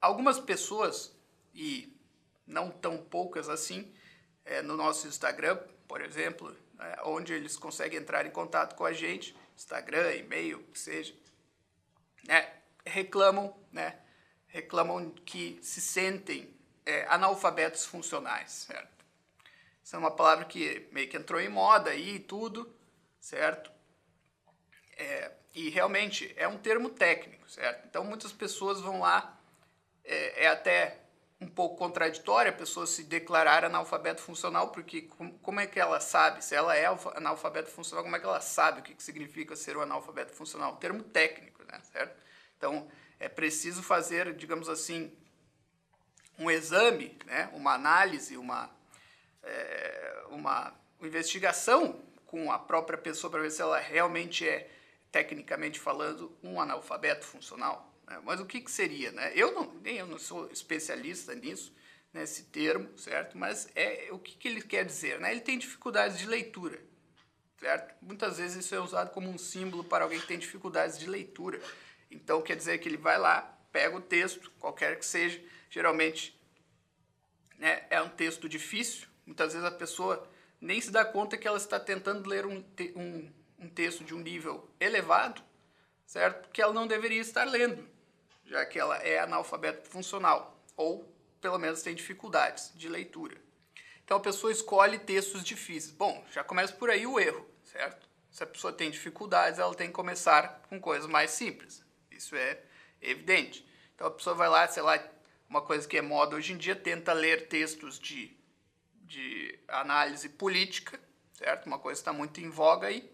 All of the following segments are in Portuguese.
algumas pessoas, e não tão poucas assim, é, no nosso Instagram, por exemplo, é, onde eles conseguem entrar em contato com a gente, Instagram, e-mail, que seja, né, reclamam, né, reclamam que se sentem é, analfabetos funcionais, certo? Isso é uma palavra que meio que entrou em moda aí e tudo, certo? É, e realmente é um termo técnico, certo? Então muitas pessoas vão lá, é, é até um pouco contraditório a pessoa se declarar analfabeto funcional, porque como é que ela sabe, se ela é analfabeto funcional, como é que ela sabe o que significa ser um analfabeto funcional? Termo técnico, né, certo? Então, é preciso fazer, digamos assim, um exame, né, uma análise, uma, é, uma investigação com a própria pessoa para ver se ela realmente é, tecnicamente falando, um analfabeto funcional. Né? Mas o que, que seria? Né? Eu não, nem eu não sou especialista nisso, nesse termo, certo? Mas é o que, que ele quer dizer? Né? Ele tem dificuldades de leitura, certo? Muitas vezes isso é usado como um símbolo para alguém que tem dificuldades de leitura. Então quer dizer que ele vai lá, pega o texto, qualquer que seja, geralmente né, é um texto difícil. Muitas vezes a pessoa nem se dá conta que ela está tentando ler um, um, um texto de um nível elevado, certo? Que ela não deveria estar lendo já que ela é analfabeto funcional, ou pelo menos tem dificuldades de leitura. Então a pessoa escolhe textos difíceis. Bom, já começa por aí o erro, certo? Se a pessoa tem dificuldades, ela tem que começar com coisas mais simples. Isso é evidente. Então a pessoa vai lá, sei lá, uma coisa que é moda hoje em dia, tenta ler textos de, de análise política, certo? Uma coisa que está muito em voga aí.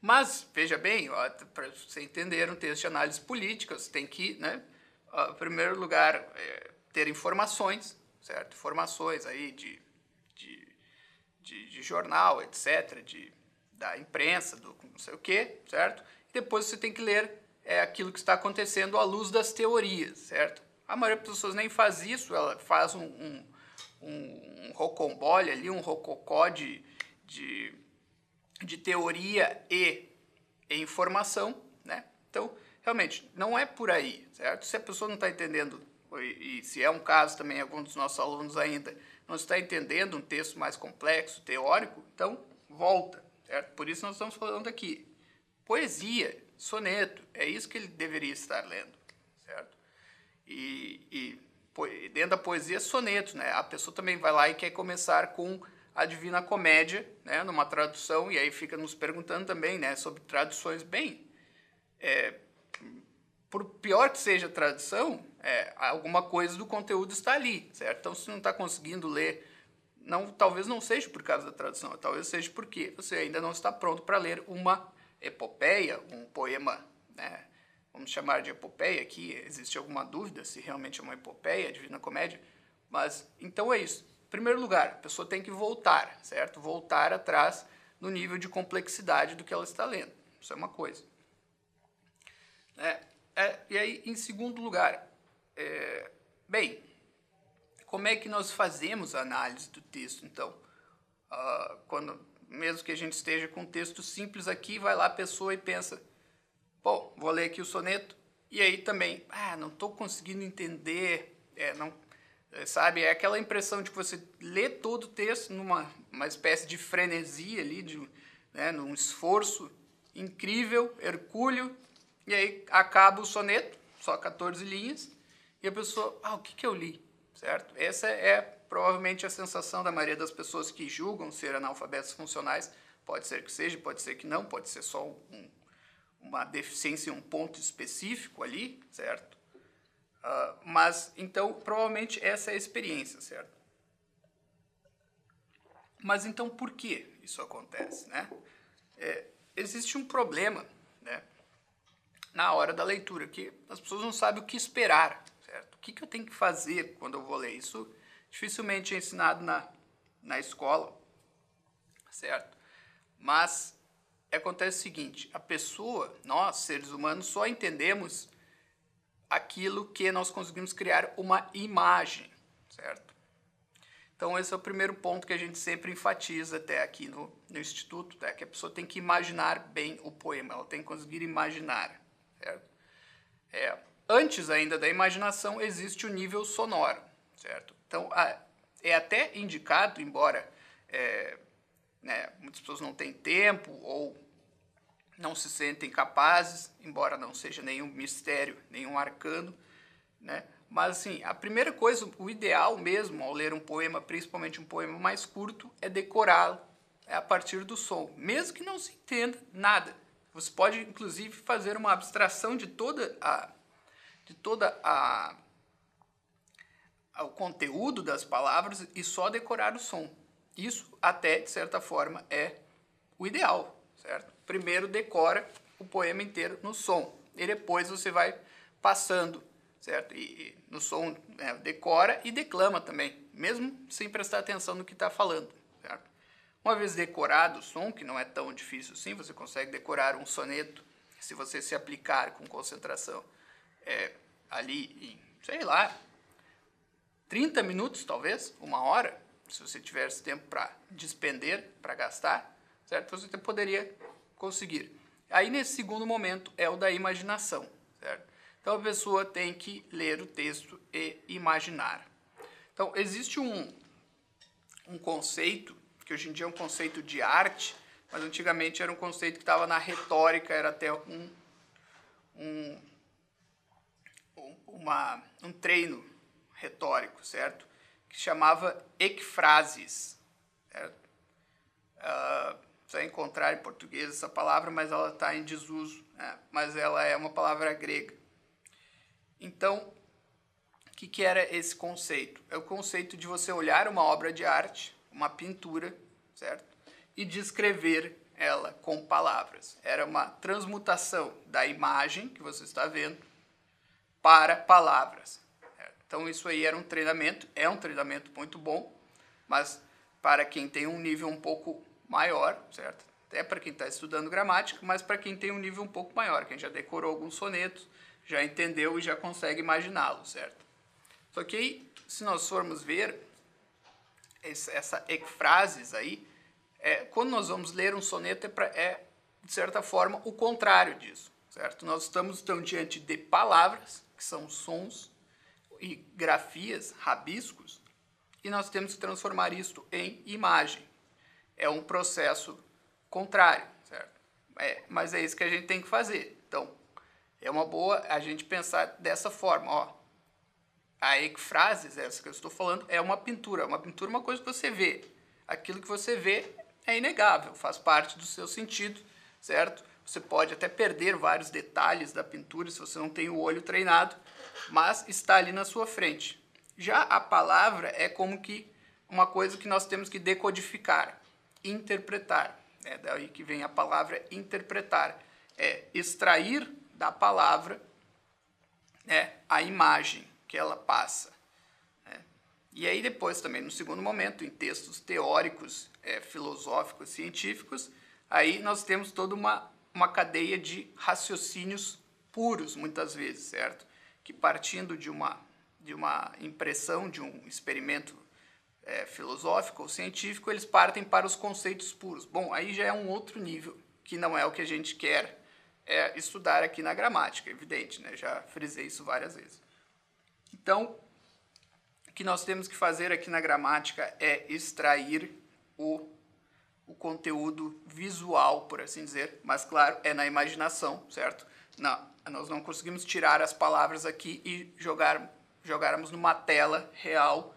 Mas, veja bem, para você entender um texto de análise política, você tem que, né, em primeiro lugar, é, ter informações, certo? Informações aí de, de, de, de, jornal, etc., de, da imprensa, do não sei o quê, certo? E depois você tem que ler é, aquilo que está acontecendo à luz das teorias, certo? A maioria das pessoas nem faz isso, ela faz um, um, um, um rocambole ali, um rococó de, de de teoria e, informação, né? Então, realmente, não é por aí, certo? Se a pessoa não está entendendo, e, se é um caso também, algum dos nossos alunos ainda não está entendendo um texto mais complexo, teórico, então volta, certo? Por isso nós estamos falando aqui. Poesia, soneto, é isso que ele deveria estar lendo, certo? E, e dentro da poesia, soneto, né? A pessoa também vai lá e quer começar com a Divina Comédia, né, numa tradução, e aí fica nos perguntando também né, sobre traduções. Bem, é, por pior que seja a tradução, é, alguma coisa do conteúdo está ali, certo? Então, se não está conseguindo ler, não, talvez não seja por causa da tradução, talvez seja porque você ainda não está pronto para ler uma epopeia, um poema, né? vamos chamar de epopeia aqui, existe alguma dúvida se realmente é uma epopeia, Divina Comédia, mas então é isso. Primeiro lugar, a pessoa tem que voltar, certo? Voltar atrás no nível de complexidade do que ela está lendo. Isso é uma coisa. É, é, e aí, em segundo lugar, é, bem, como é que nós fazemos a análise do texto, então? Uh, quando, mesmo que a gente esteja com um texto simples aqui, vai lá a pessoa e pensa, bom, vou ler aqui o soneto, e aí também, ah, não estou conseguindo entender, é, não sabe? É aquela impressão de que você lê todo o texto numa uma espécie de frenesia ali, de, né, num esforço incrível, hercúleo, e aí acaba o soneto, só 14 linhas, e a pessoa, ah, o que, que eu li? Certo? Essa é provavelmente a sensação da maioria das pessoas que julgam ser analfabetos funcionais. Pode ser que seja, pode ser que não, pode ser só um, uma deficiência em um ponto específico ali, certo? Uh, mas, então, provavelmente essa é a experiência, certo? Mas então, por que isso acontece, né? É, existe um problema, né? Na hora da leitura, que as pessoas não sabem o que esperar, certo? O que, que eu tenho que fazer quando eu vou ler? Isso dificilmente é ensinado na, na escola, certo? Mas acontece o seguinte, a pessoa, nós, seres humanos, só entendemos aquilo que nós conseguimos criar uma imagem, certo? Então esse é o primeiro ponto que a gente sempre enfatiza até aqui no, no Instituto, tá? que a pessoa tem que imaginar bem o poema, ela tem que conseguir imaginar, certo? É, antes ainda da imaginação existe o nível sonoro, certo? Então a, é até indicado, embora é, né, muitas pessoas não têm tempo ou não se sentem capazes, embora não seja nenhum mistério, nenhum arcano, né? Mas assim, a primeira coisa, o ideal mesmo ao ler um poema, principalmente um poema mais curto, é decorá-lo é a partir do som, mesmo que não se entenda nada. Você pode inclusive fazer uma abstração de toda a de toda a o conteúdo das palavras e só decorar o som. Isso até de certa forma é o ideal, certo? Primeiro decora o poema inteiro no som e depois você vai passando, certo? E, e no som né, decora e declama também, mesmo sem prestar atenção no que está falando, certo? Uma vez decorado o som, que não é tão difícil assim, você consegue decorar um soneto se você se aplicar com concentração é, ali em, sei lá, 30 minutos talvez, uma hora, se você tivesse tempo para despender, para gastar, certo? Você poderia conseguir. Aí nesse segundo momento é o da imaginação, certo? Então a pessoa tem que ler o texto e imaginar. Então existe um, um conceito que hoje em dia é um conceito de arte, mas antigamente era um conceito que estava na retórica, era até um, um, uma, um treino retórico, certo? Que chamava ekphrases. Certo? Uh, você vai encontrar em português essa palavra, mas ela está em desuso, né? mas ela é uma palavra grega. Então, o que, que era esse conceito? É o conceito de você olhar uma obra de arte, uma pintura, certo? E descrever ela com palavras. Era uma transmutação da imagem que você está vendo para palavras. Então isso aí era um treinamento, é um treinamento muito bom, mas para quem tem um nível um pouco maior, certo? Até para quem está estudando gramática, mas para quem tem um nível um pouco maior, quem já decorou alguns sonetos, já entendeu e já consegue imaginá-lo, certo? Só que aí, se nós formos ver, essa ekphrases aí, é, quando nós vamos ler um soneto é, pra, é, de certa forma, o contrário disso, certo? Nós estamos então diante de palavras, que são sons e grafias, rabiscos, e nós temos que transformar isto em imagem. É um processo contrário, certo? É, mas é isso que a gente tem que fazer. Então, é uma boa a gente pensar dessa forma, ó a ekphrases, essa que eu estou falando, é uma pintura. Uma pintura é uma coisa que você vê. Aquilo que você vê é inegável, faz parte do seu sentido, certo? Você pode até perder vários detalhes da pintura se você não tem o olho treinado, mas está ali na sua frente. Já a palavra é como que uma coisa que nós temos que decodificar, interpretar. É daí que vem a palavra interpretar. É extrair da palavra né, a imagem que ela passa. Né? E aí depois também, no segundo momento, em textos teóricos, é, filosóficos, científicos, aí nós temos toda uma, uma cadeia de raciocínios puros, muitas vezes, certo? Que partindo de uma, de uma impressão, de um experimento é, filosófico ou científico, eles partem para os conceitos puros. Bom, aí já é um outro nível, que não é o que a gente quer é, estudar aqui na gramática, evidente, né? Já frisei isso várias vezes. Então, o que nós temos que fazer aqui na gramática é extrair o, o conteúdo visual, por assim dizer, mas claro, é na imaginação, certo? Não, nós não conseguimos tirar as palavras aqui e jogar, jogarmos numa tela real,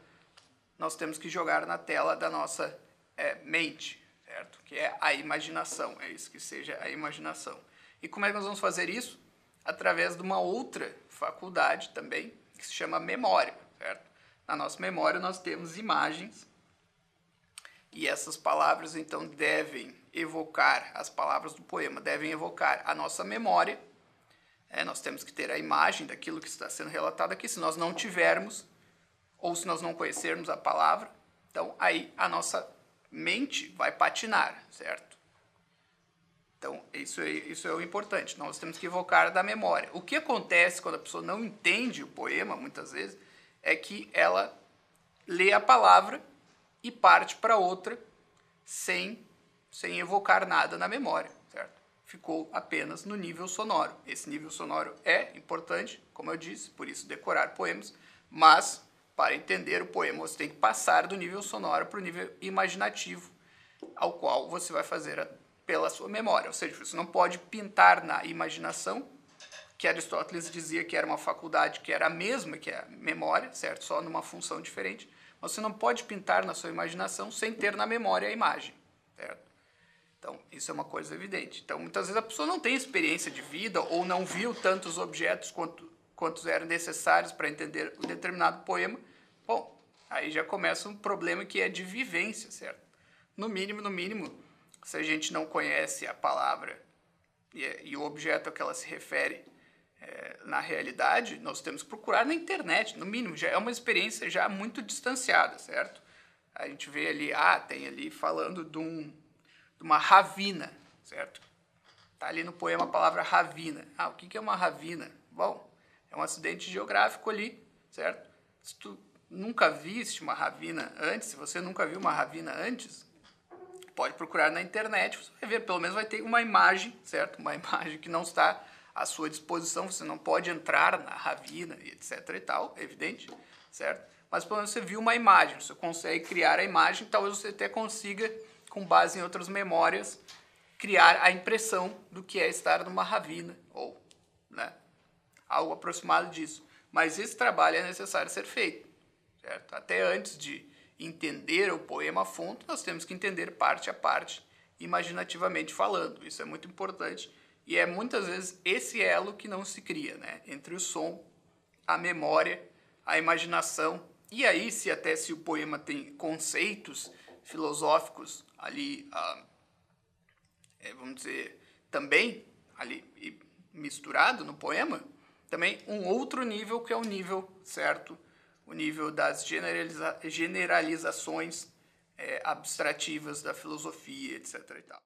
nós temos que jogar na tela da nossa é, mente, certo? Que é a imaginação, é isso que seja a imaginação. E como é que nós vamos fazer isso? Através de uma outra faculdade também, que se chama memória, certo? Na nossa memória nós temos imagens e essas palavras então devem evocar, as palavras do poema devem evocar a nossa memória. É, nós temos que ter a imagem daquilo que está sendo relatado aqui. Se nós não tivermos, ou se nós não conhecermos a palavra, então aí a nossa mente vai patinar, certo? Então, isso é, isso é o importante. Nós temos que evocar da memória. O que acontece quando a pessoa não entende o poema, muitas vezes, é que ela lê a palavra e parte para outra sem, sem evocar nada na memória, certo? ficou apenas no nível sonoro. Esse nível sonoro é importante, como eu disse, por isso decorar poemas, mas para entender o poema você tem que passar do nível sonoro para o nível imaginativo, ao qual você vai fazer a, pela sua memória. Ou seja, você não pode pintar na imaginação, que Aristóteles dizia que era uma faculdade que era a mesma que a memória, certo? Só numa função diferente. Você não pode pintar na sua imaginação sem ter na memória a imagem, certo? Então, isso é uma coisa evidente. Então, muitas vezes a pessoa não tem experiência de vida ou não viu tantos objetos quanto, quantos eram necessários para entender um determinado poema. Bom, aí já começa um problema que é de vivência, certo? No mínimo, no mínimo, se a gente não conhece a palavra e, e o objeto a que ela se refere é, na realidade, nós temos que procurar na internet, no mínimo, já é uma experiência já muito distanciada, certo? A gente vê ali, ah, tem ali falando de um de uma ravina, certo? Tá ali no poema a palavra ravina. Ah, o que é uma ravina? Bom, é um acidente geográfico ali, certo? Se tu nunca viste uma ravina antes, se você nunca viu uma ravina antes, pode procurar na internet, você vai ver, pelo menos vai ter uma imagem, certo? Uma imagem que não está à sua disposição, você não pode entrar na ravina, etc e tal, é evidente, certo? Mas pelo menos você viu uma imagem, você consegue criar a imagem, talvez você até consiga com base em outras memórias, criar a impressão do que é estar numa ravina, ou né, algo aproximado disso. Mas esse trabalho é necessário ser feito. Certo? Até antes de entender o poema a fundo, nós temos que entender parte a parte, imaginativamente falando. Isso é muito importante e é muitas vezes esse elo que não se cria, né? Entre o som, a memória, a imaginação. E aí, se até se o poema tem conceitos filosóficos ali, ah, é, vamos dizer, também ali misturado no poema, também um outro nível que é o nível certo, o nível das generaliza generalizações é, abstrativas da filosofia, etc. E tal.